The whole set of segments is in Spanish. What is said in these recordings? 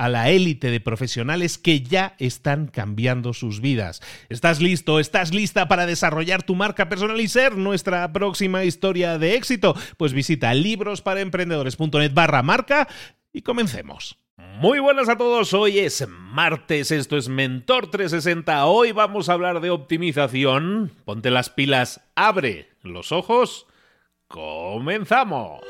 a la élite de profesionales que ya están cambiando sus vidas. ¿Estás listo? ¿Estás lista para desarrollar tu marca personal y ser nuestra próxima historia de éxito? Pues visita librosparaemprendedores.net barra marca y comencemos. Muy buenas a todos, hoy es martes, esto es Mentor 360, hoy vamos a hablar de optimización. Ponte las pilas, abre los ojos, comenzamos.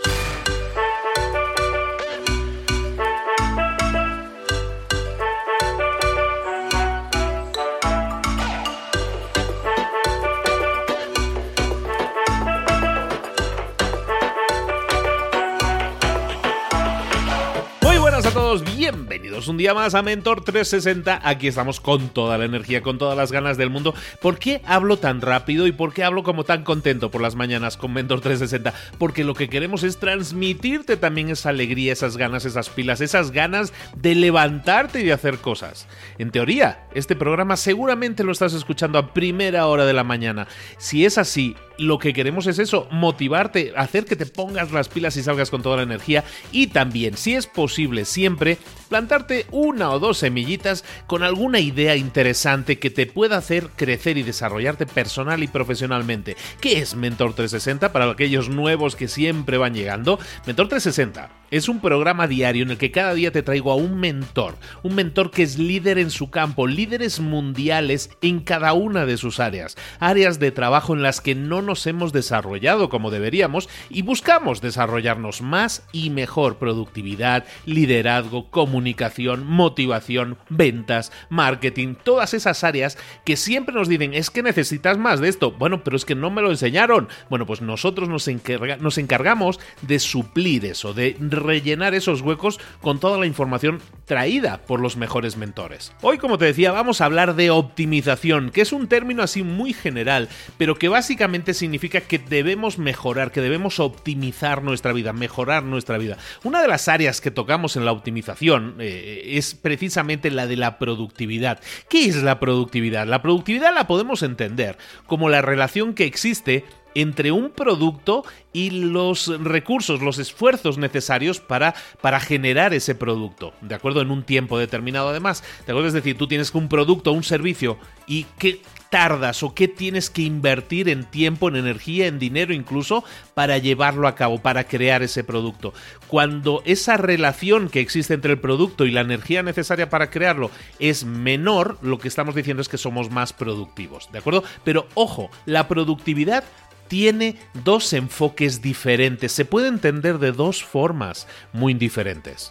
Bienvenidos un día más a Mentor 360. Aquí estamos con toda la energía, con todas las ganas del mundo. ¿Por qué hablo tan rápido y por qué hablo como tan contento por las mañanas con Mentor 360? Porque lo que queremos es transmitirte también esa alegría, esas ganas, esas pilas, esas ganas de levantarte y de hacer cosas. En teoría, este programa seguramente lo estás escuchando a primera hora de la mañana. Si es así, lo que queremos es eso, motivarte, hacer que te pongas las pilas y salgas con toda la energía. Y también, si es posible, siempre plantarte una o dos semillitas con alguna idea interesante que te pueda hacer crecer y desarrollarte personal y profesionalmente. ¿Qué es Mentor 360 para aquellos nuevos que siempre van llegando? Mentor 360 es un programa diario en el que cada día te traigo a un mentor, un mentor que es líder en su campo, líderes mundiales en cada una de sus áreas, áreas de trabajo en las que no nos hemos desarrollado como deberíamos y buscamos desarrollarnos más y mejor productividad, liderazgo, comunicación, motivación, ventas, marketing, todas esas áreas que siempre nos dicen es que necesitas más de esto. Bueno, pero es que no me lo enseñaron. Bueno, pues nosotros nos, nos encargamos de suplir eso, de rellenar esos huecos con toda la información traída por los mejores mentores. Hoy, como te decía, vamos a hablar de optimización, que es un término así muy general, pero que básicamente significa que debemos mejorar, que debemos optimizar nuestra vida, mejorar nuestra vida. Una de las áreas que tocamos en la optimización eh, es precisamente la de la productividad. ¿Qué es la productividad? La productividad la podemos entender como la relación que existe entre un producto y los recursos, los esfuerzos necesarios para, para generar ese producto, ¿de acuerdo? En un tiempo determinado además, ¿de acuerdo? Es decir, tú tienes un producto, un servicio y qué tardas o qué tienes que invertir en tiempo, en energía, en dinero incluso para llevarlo a cabo, para crear ese producto. Cuando esa relación que existe entre el producto y la energía necesaria para crearlo es menor, lo que estamos diciendo es que somos más productivos, ¿de acuerdo? Pero ojo, la productividad tiene dos enfoques diferentes, se puede entender de dos formas muy diferentes.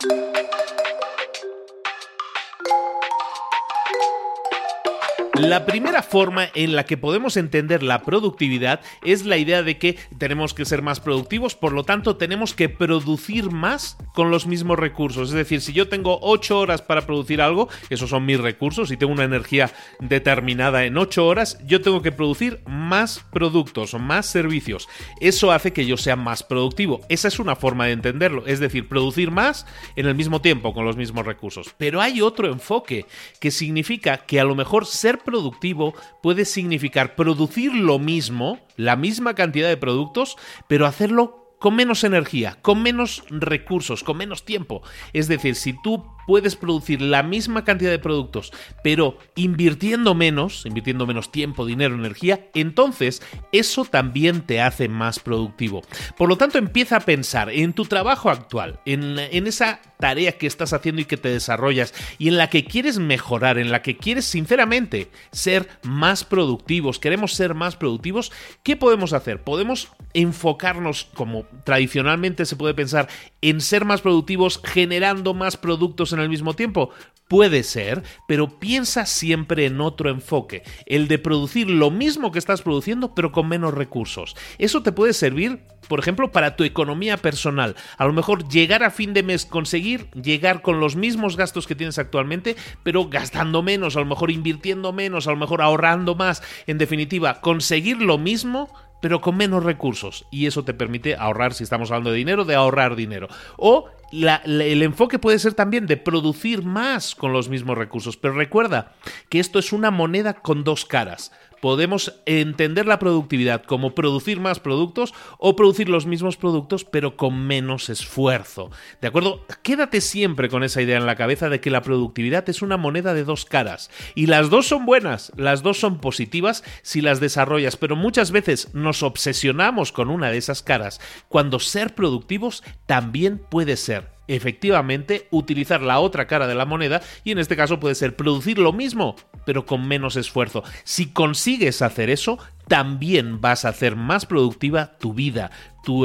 La primera forma en la que podemos entender la productividad es la idea de que tenemos que ser más productivos, por lo tanto tenemos que producir más con los mismos recursos. Es decir, si yo tengo 8 horas para producir algo, esos son mis recursos, y tengo una energía determinada en 8 horas, yo tengo que producir más productos o más servicios. Eso hace que yo sea más productivo. Esa es una forma de entenderlo, es decir, producir más en el mismo tiempo con los mismos recursos. Pero hay otro enfoque que significa que a lo mejor ser productivo puede significar producir lo mismo, la misma cantidad de productos, pero hacerlo con menos energía, con menos recursos, con menos tiempo. Es decir, si tú puedes producir la misma cantidad de productos, pero invirtiendo menos, invirtiendo menos tiempo, dinero, energía, entonces eso también te hace más productivo. Por lo tanto, empieza a pensar en tu trabajo actual, en, en esa tarea que estás haciendo y que te desarrollas y en la que quieres mejorar, en la que quieres sinceramente ser más productivos, queremos ser más productivos, ¿qué podemos hacer? Podemos enfocarnos como tradicionalmente se puede pensar en ser más productivos generando más productos en el mismo tiempo. Puede ser, pero piensa siempre en otro enfoque, el de producir lo mismo que estás produciendo pero con menos recursos. Eso te puede servir, por ejemplo, para tu economía personal. A lo mejor llegar a fin de mes, conseguir llegar con los mismos gastos que tienes actualmente, pero gastando menos, a lo mejor invirtiendo menos, a lo mejor ahorrando más. En definitiva, conseguir lo mismo pero con menos recursos. Y eso te permite ahorrar, si estamos hablando de dinero, de ahorrar dinero. O el enfoque puede ser también de producir más con los mismos recursos. Pero recuerda que esto es una moneda con dos caras podemos entender la productividad como producir más productos o producir los mismos productos pero con menos esfuerzo. ¿De acuerdo? Quédate siempre con esa idea en la cabeza de que la productividad es una moneda de dos caras y las dos son buenas, las dos son positivas si las desarrollas, pero muchas veces nos obsesionamos con una de esas caras cuando ser productivos también puede ser efectivamente utilizar la otra cara de la moneda y en este caso puede ser producir lo mismo pero con menos esfuerzo. Si consigues hacer eso, también vas a hacer más productiva tu vida,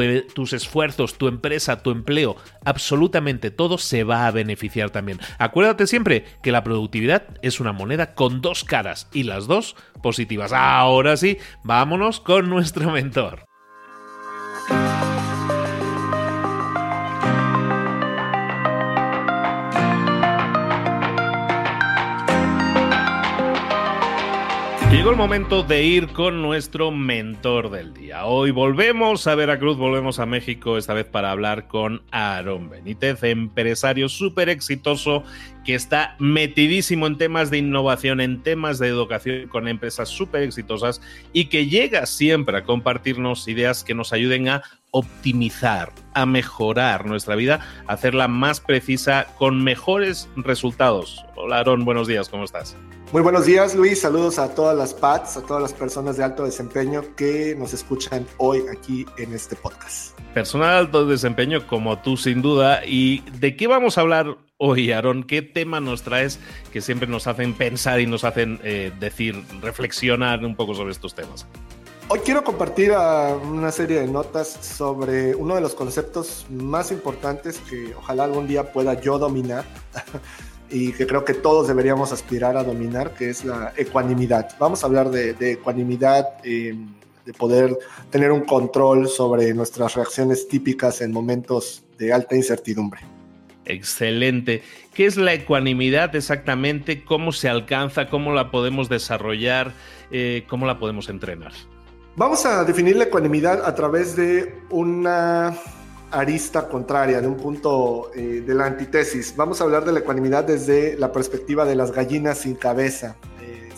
eh, tus esfuerzos, tu empresa, tu empleo, absolutamente todo se va a beneficiar también. Acuérdate siempre que la productividad es una moneda con dos caras y las dos positivas. Ahora sí, vámonos con nuestro mentor. Llegó el momento de ir con nuestro mentor del día. Hoy volvemos a Veracruz, volvemos a México, esta vez para hablar con Aaron Benítez, empresario súper exitoso que está metidísimo en temas de innovación, en temas de educación con empresas súper exitosas y que llega siempre a compartirnos ideas que nos ayuden a optimizar, a mejorar nuestra vida, hacerla más precisa con mejores resultados. Hola Aaron, buenos días, ¿cómo estás? Muy buenos días, Luis. Saludos a todas las PATs, a todas las personas de alto desempeño que nos escuchan hoy aquí en este podcast. Personal de alto desempeño como tú, sin duda. ¿Y de qué vamos a hablar hoy, Aaron? ¿Qué tema nos traes que siempre nos hacen pensar y nos hacen eh, decir, reflexionar un poco sobre estos temas? Hoy quiero compartir ah, una serie de notas sobre uno de los conceptos más importantes que ojalá algún día pueda yo dominar. y que creo que todos deberíamos aspirar a dominar, que es la ecuanimidad. Vamos a hablar de, ecuanimidad, em, de poder tener un control sobre nuestras reacciones típicas en momentos de alta incertidumbre. Excelente. ¿Qué es la ecuanimidad exactamente? ¿Cómo se alcanza? ¿Cómo la podemos desarrollar? Eh, ¿Cómo la podemos entrenar? Vamos a definir la ecuanimidad a través de una arista contraria, de un punto eh, de la antítesis. Vamos a hablar de la ecuanimidad desde la perspectiva de las gallinas sin cabeza. Eh,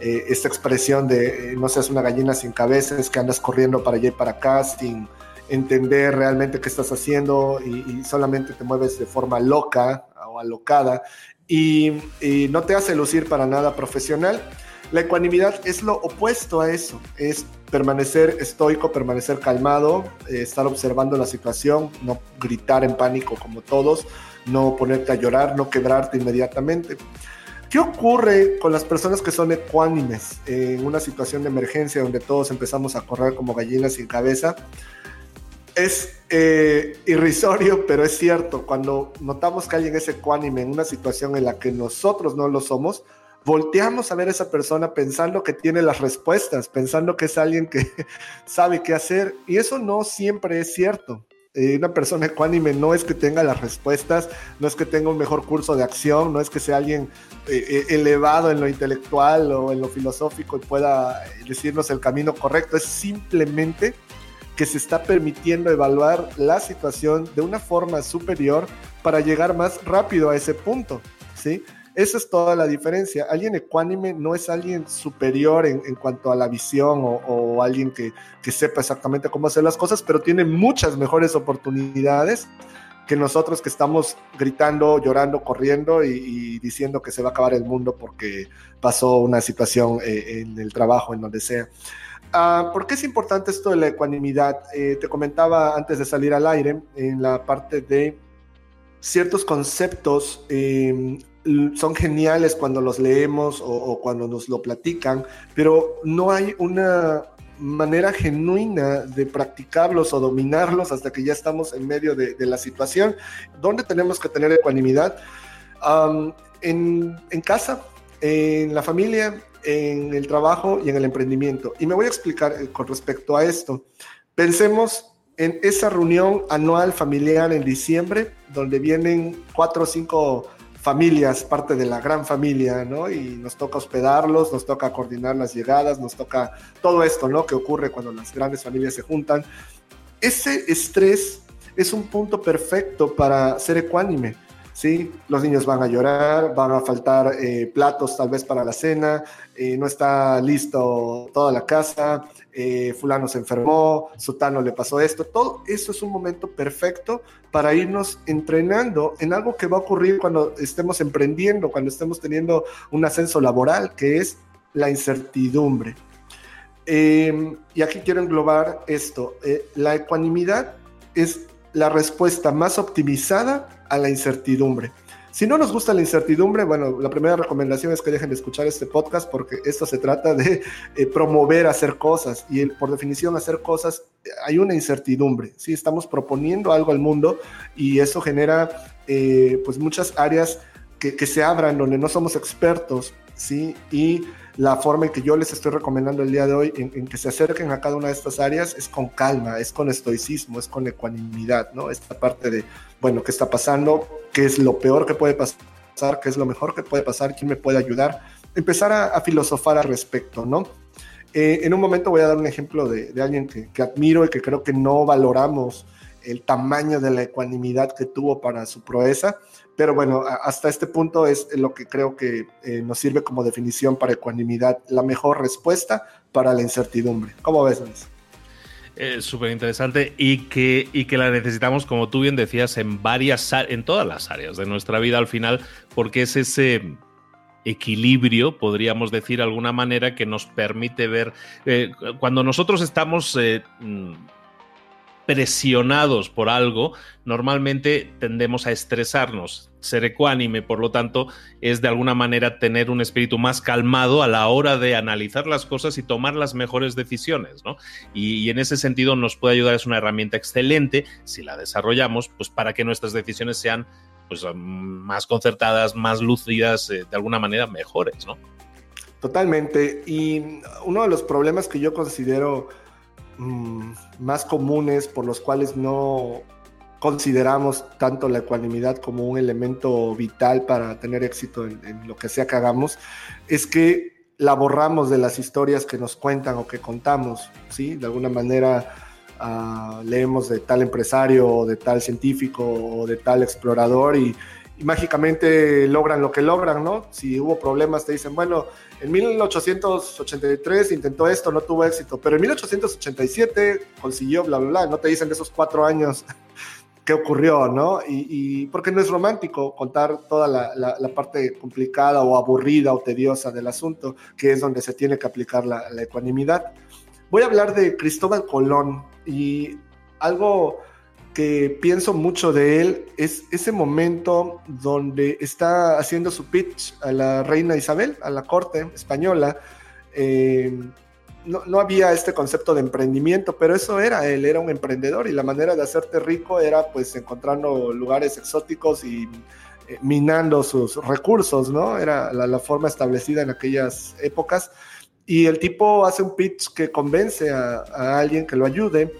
eh, esta expresión de no seas una gallina sin cabeza es que andas corriendo para allá y para acá sin entender realmente qué estás haciendo y, solamente te mueves de forma loca o alocada y, y no te hace lucir para nada profesional. La ecuanimidad es lo opuesto a eso, es permanecer estoico, permanecer calmado, eh, estar observando la situación, no gritar en pánico como todos, no ponerte a llorar, no quebrarte inmediatamente. ¿Qué ocurre con las personas que son ecuánimes en una situación de emergencia donde todos empezamos a correr como gallinas sin cabeza? Es eh, irrisorio, pero es cierto. Cuando notamos que alguien es ecuánime en una situación en la que nosotros no lo somos, volteamos a ver a esa persona pensando que tiene las respuestas, pensando que es alguien que sabe qué hacer, y eso no siempre es cierto. Eh, una persona ecuánime no es que tenga las respuestas, no es que tenga un mejor curso de acción, no es que sea alguien eh, eh, elevado en lo intelectual o en lo filosófico y pueda decirnos el camino correcto, es simplemente que se está permitiendo evaluar la situación de una forma superior para llegar más rápido a ese punto, ¿sí? Esa es toda la diferencia. Alguien ecuánime no es alguien superior en, cuanto a la visión o, alguien que, sepa exactamente cómo hacer las cosas, pero tiene muchas mejores oportunidades que nosotros que estamos gritando, llorando, corriendo y, diciendo que se va a acabar el mundo porque pasó una situación eh, en el trabajo, en donde sea. Ah, ¿Por qué es importante esto de la ecuanimidad? Eh, te comentaba antes de salir al aire en la parte de ciertos conceptos eh, son geniales cuando los leemos o, cuando nos lo platican, pero no hay una manera genuina de practicarlos o dominarlos hasta que ya estamos en medio de, la situación. ¿Dónde tenemos que tener ecuanimidad? en, en casa, en la familia, en el trabajo y en el emprendimiento. Y me voy a explicar eh, con respecto a esto. Pensemos en esa reunión anual familiar en diciembre, donde vienen cuatro o cinco familias, parte de la gran familia, ¿no? Y nos toca hospedarlos, nos toca coordinar las llegadas, nos toca todo esto, ¿no? Que ocurre cuando las grandes familias se juntan. Ese estrés es un punto perfecto para ser ecuánime, ¿sí? Los niños van a llorar, van a faltar eh, platos tal vez para la cena, eh, no está listo toda la casa, eh, fulano se enfermó, sutano le pasó esto, todo eso es un momento perfecto para irnos entrenando en algo que va a ocurrir cuando estemos emprendiendo, cuando estemos teniendo un ascenso laboral, que es la incertidumbre. Em, y aquí quiero englobar esto, la ecuanimidad es la respuesta más optimizada a la incertidumbre. Si no nos gusta la incertidumbre, bueno, la primera recomendación es que dejen de escuchar este podcast porque esto se trata de eh, promover hacer cosas y por definición hacer cosas hay una incertidumbre, ¿sí? Estamos proponiendo algo al mundo y eso genera eh, pues muchas áreas que, que se abran donde no somos expertos, ¿sí? Y la forma en que yo les estoy recomendando el día de hoy, en, que se acerquen a cada una de estas áreas, es con calma, es con estoicismo, es con ecuanimidad, ¿no? Esta parte de, bueno, ¿qué está pasando? ¿Qué es lo peor que puede pasar? ¿Qué es lo mejor que puede pasar? ¿Quién me puede ayudar? Empezar a, filosofar al respecto, ¿no? Eh, en un momento voy a dar un ejemplo de, alguien que, que, admiro y que creo que no valoramos el tamaño de la ecuanimidad que tuvo para su proeza, pero bueno, hasta este punto es lo que creo que eh, nos sirve como definición para ecuanimidad, la mejor respuesta para la incertidumbre. ¿Cómo ves, Luis? Es súper interesante y que, y que la necesitamos, como tú bien decías, en varias, en todas las áreas de nuestra vida al final, porque es ese equilibrio, podríamos decir de alguna manera, que nos permite ver, eh, cuando nosotros estamos eh, mm, presionados por algo, normalmente tendemos a estresarnos. Ser ecuánime, por lo tanto, es de alguna manera tener un espíritu más calmado a la hora de analizar las cosas y tomar las mejores decisiones, ¿no? Y, en ese sentido nos puede ayudar, es una herramienta excelente, si la desarrollamos, pues para que nuestras decisiones sean pues, más concertadas, más lúcidas, eh, de alguna manera mejores, ¿no? Totalmente. Y uno de los problemas que yo considero Mm, más comunes por los cuales no consideramos tanto la ecuanimidad como un elemento vital para tener éxito en, lo que sea que hagamos, es que la borramos de las historias que nos cuentan o que contamos, ¿sí? De alguna manera ah, leemos de tal empresario o de tal científico o de tal explorador y, y mágicamente logran lo que logran, ¿no? Si hubo problemas te dicen, bueno, en 1883 intentó esto, no tuvo éxito, pero en 1887 consiguió bla, bla, bla. No te dicen de esos cuatro años qué ocurrió, ¿no? Y, porque no es romántico contar toda la, parte complicada o aburrida o tediosa del asunto, que es donde se tiene que aplicar la, la ecuanimidad. Voy a hablar de Cristóbal Colón y algo que pienso mucho de él es ese momento donde está haciendo su pitch a la reina Isabel, a la corte española. Eh, no, había este concepto de emprendimiento, pero eso era, él era un emprendedor y la manera de hacerte rico era pues encontrando lugares exóticos y eh, minando sus recursos, ¿no? Era la, forma establecida en aquellas épocas. Y el tipo hace un pitch que convence a, alguien que lo ayude.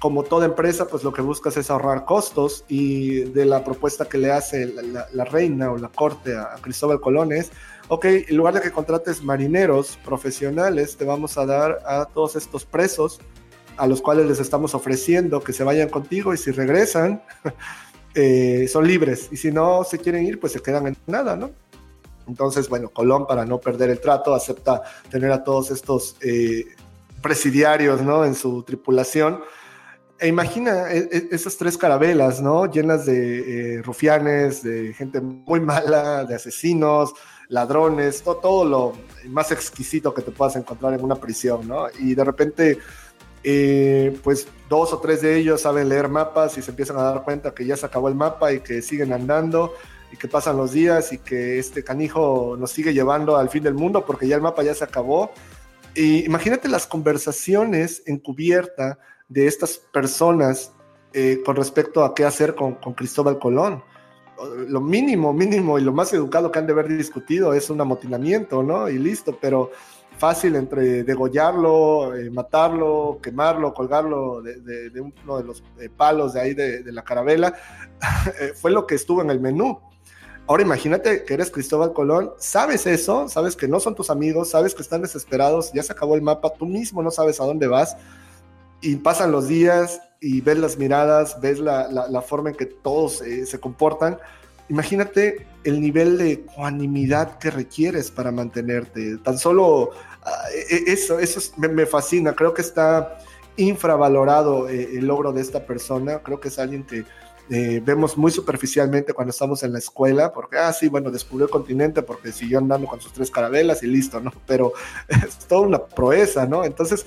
Como toda empresa, pues lo que buscas es ahorrar costos y de la propuesta que le hace la, reina o la corte a, Cristóbal Colón es, ok, en lugar de que contrates marineros profesionales, te vamos a dar a todos estos presos a los cuales les estamos ofreciendo que se vayan contigo y si regresan, eh, son libres. Y si no se quieren ir, pues se quedan en nada, ¿no? Entonces, bueno, Colón, para no perder el trato, acepta tener a todos estos eh, presidiarios, ¿no? En su tripulación. E imagina e, e, esas tres carabelas, ¿no? Llenas de eh, rufianes, de gente muy mala, de asesinos, ladrones, todo, todo, lo más exquisito que te puedas encontrar en una prisión, ¿no? Y de repente eh, pues dos o tres de ellos saben leer mapas y se empiezan a dar cuenta que ya se acabó el mapa y que siguen andando y que pasan los días y que este canijo nos sigue llevando al fin del mundo porque ya el mapa ya se acabó. Y imagínate las conversaciones encubierta de estas personas eh, con respecto a qué hacer con, con Cristóbal Colón lo mínimo, mínimo y lo más educado que han de haber discutido es un amotinamiento, ¿no? Y listo, pero fácil entre degollarlo, eh, matarlo, quemarlo, colgarlo de, uno de los eh, palos de ahí de, la carabela, fue lo que estuvo en el menú. Ahora imagínate que eres Cristóbal Colón, sabes eso, sabes que no son tus amigos, sabes que están desesperados, ya se acabó el mapa, tú mismo no sabes a dónde vas, y pasan los días y ves las miradas, ves la, forma en que todos se comportan. Imagínate el nivel de ecuanimidad que requieres para mantenerte. Tan solo Ah, e, e, eso, eso me, fascina, creo que está infravalorado eh, el logro de esta persona, creo que es alguien que eh, vemos muy superficialmente cuando estamos en la escuela, porque, ah, sí, bueno, descubrió el continente porque siguió andando con sus tres carabelas y listo, ¿no? Pero es toda una proeza, ¿no? Entonces,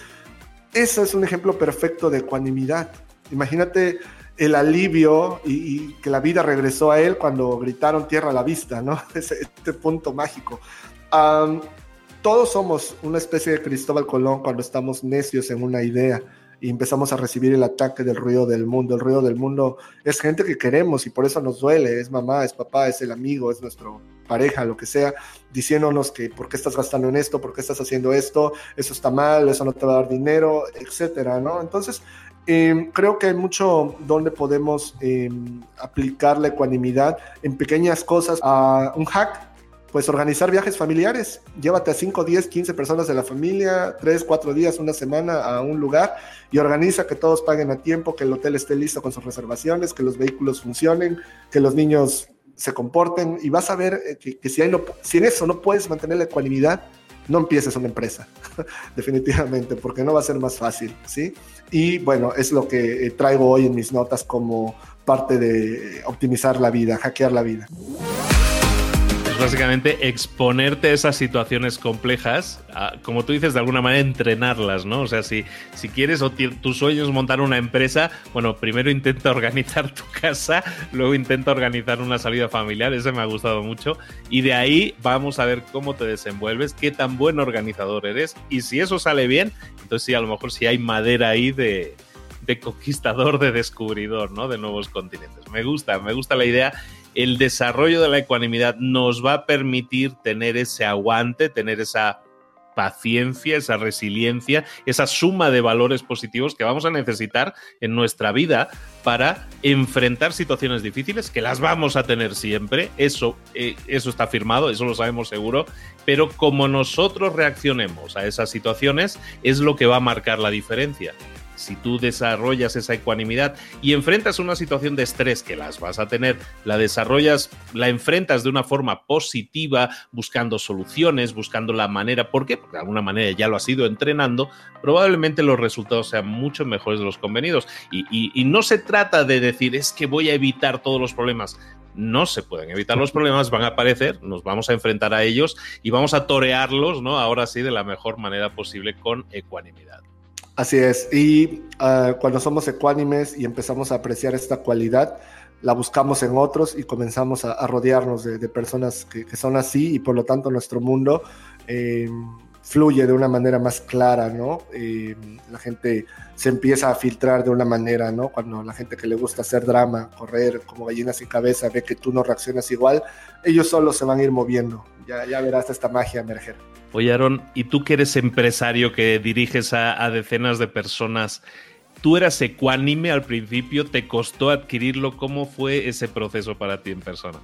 eso es un ejemplo perfecto de ecuanimidad. Imagínate el alivio y, que la vida regresó a él cuando gritaron tierra a la vista, ¿no? Ese, este punto mágico todos somos una especie de Cristóbal Colón cuando estamos necios en una idea y empezamos a recibir el ataque del ruido del mundo. El ruido del mundo es gente que queremos y por eso nos duele. Es mamá, es papá, es el amigo, es nuestro pareja, lo que sea, diciéndonos que por qué estás gastando en esto, por qué estás haciendo esto, eso está mal, eso no te va a dar dinero, etcétera, ¿no? Entonces, em, creo que hay mucho donde podemos em, aplicar la ecuanimidad en pequeñas cosas. a un hack pues organizar viajes familiares. Llévate a 5, 10, 15 personas de la familia, 3, 4 días, una semana a un lugar y organiza que todos paguen a tiempo, que el hotel esté listo con sus reservaciones, que los vehículos funcionen, que los niños se comporten y vas a ver eh, que, si, hay si en eso no puedes mantener la ecuanimidad, no empieces una empresa, definitivamente, porque no va a ser más fácil, ¿sí? Y bueno, es lo que eh, traigo hoy en mis notas como parte de optimizar la vida, hackear la vida básicamente exponerte a esas situaciones complejas, como tú dices, de alguna manera entrenarlas, ¿no? O sea, si, si quieres o tu sueño es montar una empresa, bueno, primero intenta organizar tu casa, luego intenta organizar una salida familiar, ese me ha gustado mucho, y de ahí vamos a ver cómo te desenvuelves, qué tan buen organizador eres, y si eso sale bien, entonces sí, a lo mejor sí hay madera ahí de, de conquistador, de descubridor, ¿no? De nuevos continentes. Me gusta, me gusta la idea el desarrollo de la ecuanimidad nos va a permitir tener ese aguante, tener esa paciencia, esa resiliencia, esa suma de valores positivos que vamos a necesitar en nuestra vida para enfrentar situaciones difíciles, que las vamos a tener siempre, eso, eh, eso está firmado, eso lo sabemos seguro, pero como nosotros reaccionemos a esas situaciones es lo que va a marcar la diferencia si tú desarrollas esa ecuanimidad y enfrentas una situación de estrés que las vas a tener, la desarrollas, la enfrentas de una forma positiva, buscando soluciones, buscando la manera, ¿por qué? Porque de alguna manera ya lo has ido entrenando, probablemente los resultados sean mucho mejores de los convenidos. Y, y no se trata de decir, es que voy a evitar todos los problemas no se pueden evitar los problemas, van a aparecer, nos vamos a enfrentar a ellos y vamos a torearlos, ¿no? Ahora sí, de la mejor manera posible con ecuanimidad. Así es, y ah, cuando somos ecuánimes y empezamos a apreciar esta cualidad, la buscamos en otros y comenzamos a, rodearnos de, personas que, son así y por lo tanto nuestro mundo em, fluye de una manera más clara, ¿no? Eh, la gente se empieza a filtrar de una manera, ¿no? Cuando la gente que le gusta hacer drama, correr como gallinas sin cabeza, ve que tú no reaccionas igual, ellos solo se van a ir moviendo. Ya, ya verás esta magia emerger. Oye, Aaron, ¿y tú que eres empresario, que diriges a, a decenas de personas, tú eras ecuánime al principio? ¿Te costó adquirirlo? ¿Cómo fue ese proceso para ti en persona?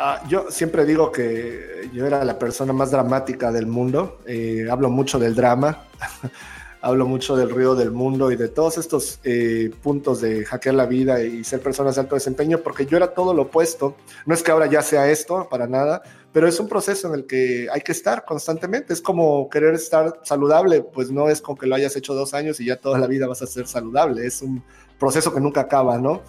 Ah, yo siempre digo que yo era la persona más dramática del mundo. Eh, hablo mucho del drama, hablo mucho del ruido del mundo y de todos estos eh, puntos de hackear la vida y ser personas de alto desempeño, porque yo era todo lo opuesto. No es que ahora ya sea esto, para nada, pero es un proceso en el que hay que estar constantemente. Es como querer estar saludable, pues no es con que lo hayas hecho dos años y ya toda la vida vas a ser saludable. Es un proceso que nunca acaba, ¿no?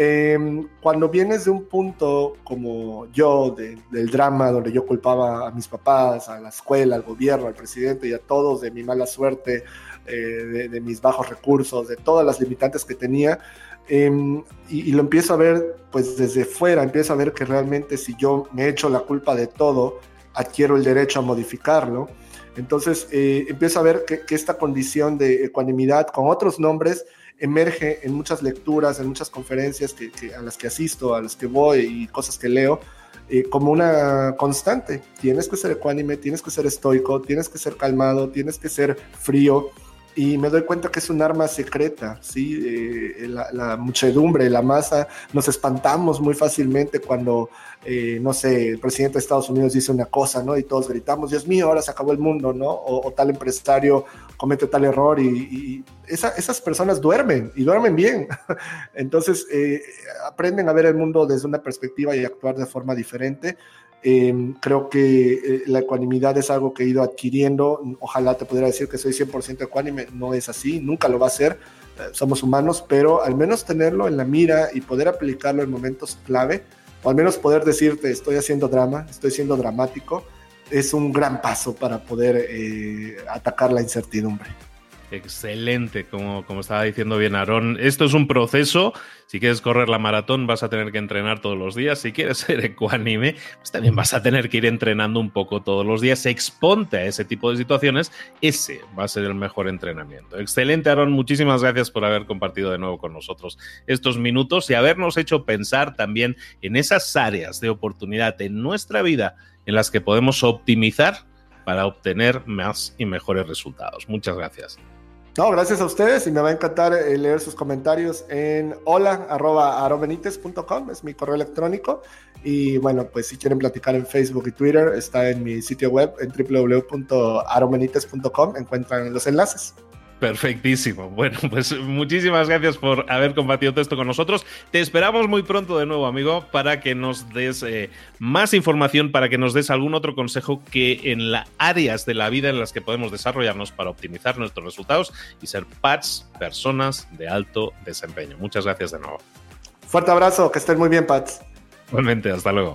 Em, cuando vienes de un punto como yo, del drama, donde yo culpaba a mis papás, a la escuela, al gobierno, al presidente y a todos de mi mala suerte, eh, de, mis bajos recursos, de todas las limitantes que tenía, em, y, lo empiezo a ver pues desde fuera, empiezo a ver que realmente si yo me echo la culpa de todo, adquiero el derecho a modificarlo. Entonces eh, empiezo a ver que, que esta condición de ecuanimidad con otros nombres, emerge en muchas lecturas, en muchas conferencias que, a las que asisto, a las que voy y cosas que leo, eh, como una constante. Tienes que ser ecuánime, tienes que ser estoico, tienes que ser calmado, tienes que ser frío. Y me doy cuenta que es un arma secreta, ¿sí? Eh, la, muchedumbre, la masa, nos espantamos muy fácilmente cuando, eh, no sé, el presidente de Estados Unidos dice una cosa, ¿no? Y todos gritamos, Dios mío, ahora se acabó el mundo, ¿no? O, tal empresario comete tal error y, esas personas duermen y duermen bien. Entonces, eh, aprenden a ver el mundo desde una perspectiva y actuar de forma diferente. Em, creo que eh, la ecuanimidad es algo que he ido adquiriendo. Ojalá te pudiera decir que soy 100% ecuánime. No es así, nunca lo va a ser. Eh, somos humanos, pero al menos tenerlo en la mira y poder aplicarlo en momentos clave, o al menos poder decirte, estoy haciendo drama, estoy siendo dramático, es un gran paso para poder eh, atacar la incertidumbre. Excelente, como, como estaba diciendo bien Aarón. Esto es un proceso. Si quieres correr la maratón, vas a tener que entrenar todos los días. Si quieres ser ecuánime, pues también vas a tener que ir entrenando un poco todos los días. Exponte a ese tipo de situaciones. Ese va a ser el mejor entrenamiento. Excelente, Aarón. Muchísimas gracias por haber compartido de nuevo con nosotros estos minutos y habernos hecho pensar también en esas áreas de oportunidad en nuestra vida en las que podemos optimizar para obtener más y mejores resultados. Muchas gracias. No, gracias a ustedes y me va a encantar eh, leer sus comentarios en hola.arobenitez.com, es mi correo electrónico. Y bueno, pues si quieren platicar en Facebook y Twitter, está en mi sitio web en www.arobenitez.com, encuentran los enlaces. Perfectísimo. Bueno, pues muchísimas gracias por haber compartido esto con nosotros. Te esperamos muy pronto de nuevo, amigo, para que nos des eh, más información, para que nos des algún otro consejo que en las áreas de la vida en las que podemos desarrollarnos para optimizar nuestros resultados y ser Pats, personas de alto desempeño. Muchas gracias de nuevo. Fuerte abrazo, que estén muy bien, Pats. Igualmente, hasta luego.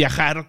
viajar